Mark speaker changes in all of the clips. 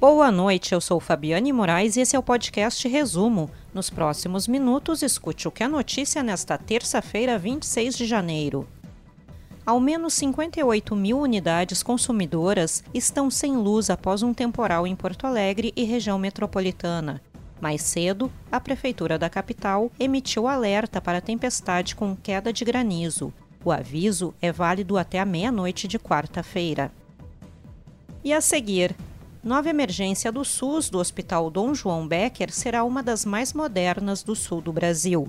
Speaker 1: Boa noite, eu sou Fabiane Moraes e esse é o podcast Resumo. Nos próximos minutos, escute o que é notícia nesta terça-feira, 26 de janeiro. Ao menos 58 mil unidades consumidoras estão sem luz após um temporal em Porto Alegre e região metropolitana. Mais cedo, a Prefeitura da capital emitiu alerta para tempestade com queda de granizo. O aviso é válido até a meia-noite de quarta-feira. E a seguir, Nova emergência do SUS do Hospital Dom João Becker será uma das mais modernas do sul do Brasil.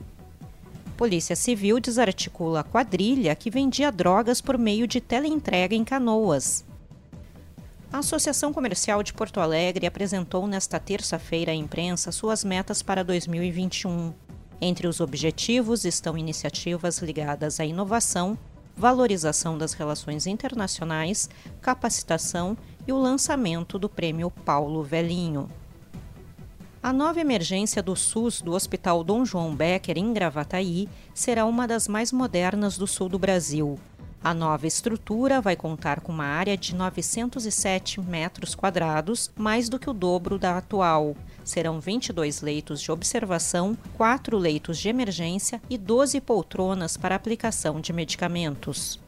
Speaker 1: Polícia Civil desarticula a quadrilha que vendia drogas por meio de teleentrega em canoas. A Associação Comercial de Porto Alegre apresentou nesta terça-feira à imprensa suas metas para 2021. Entre os objetivos estão iniciativas ligadas à inovação, valorização das relações internacionais, capacitação e o lançamento do Prêmio Paulo Velhinho. A nova emergência do SUS do Hospital Dom João Becker, em Gravataí, será uma das mais modernas do sul do Brasil. A nova estrutura vai contar com uma área de 907 metros quadrados, mais do que o dobro da atual. Serão 22 leitos de observação, 4 leitos de emergência e 12 poltronas para aplicação de medicamentos.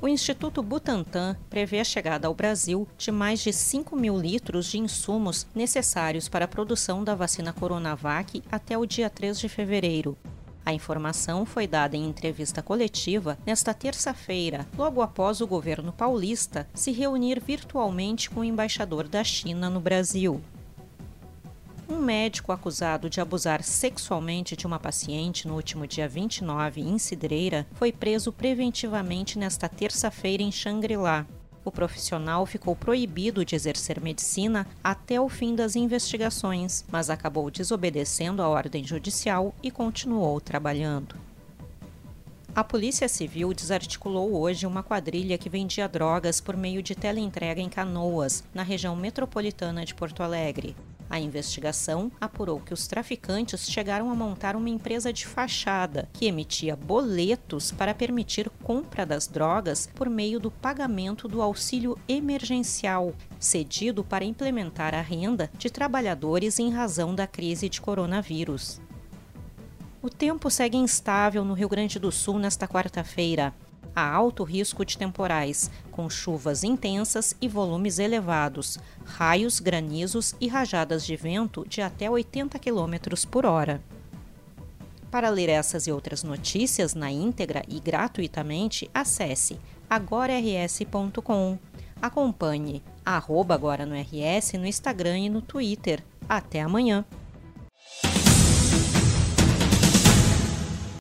Speaker 1: O Instituto Butantan prevê a chegada ao Brasil de mais de 5 mil litros de insumos necessários para a produção da vacina Coronavac até o dia 3 de fevereiro. A informação foi dada em entrevista coletiva nesta terça-feira, logo após o governo paulista se reunir virtualmente com o embaixador da China no Brasil. Um médico acusado de abusar sexualmente de uma paciente no último dia 29 em Cidreira foi preso preventivamente nesta terça-feira em Xangri-Lá. O profissional ficou proibido de exercer medicina até o fim das investigações, mas acabou desobedecendo a ordem judicial e continuou trabalhando. A Polícia Civil desarticulou hoje uma quadrilha que vendia drogas por meio de teleentrega em Canoas, na região metropolitana de Porto Alegre. A investigação apurou que os traficantes chegaram a montar uma empresa de fachada que emitia boletos para permitir compra das drogas por meio do pagamento do auxílio emergencial, cedido para implementar a renda de trabalhadores em razão da crise de coronavírus. O tempo segue instável no Rio Grande do Sul nesta quarta-feira há alto risco de temporais, com chuvas intensas e volumes elevados, raios, granizos e rajadas de vento de até 80 km por hora. Para ler essas e outras notícias na íntegra e gratuitamente, acesse agorars.com. Acompanhe arroba agora no RS no Instagram e no Twitter. Até amanhã!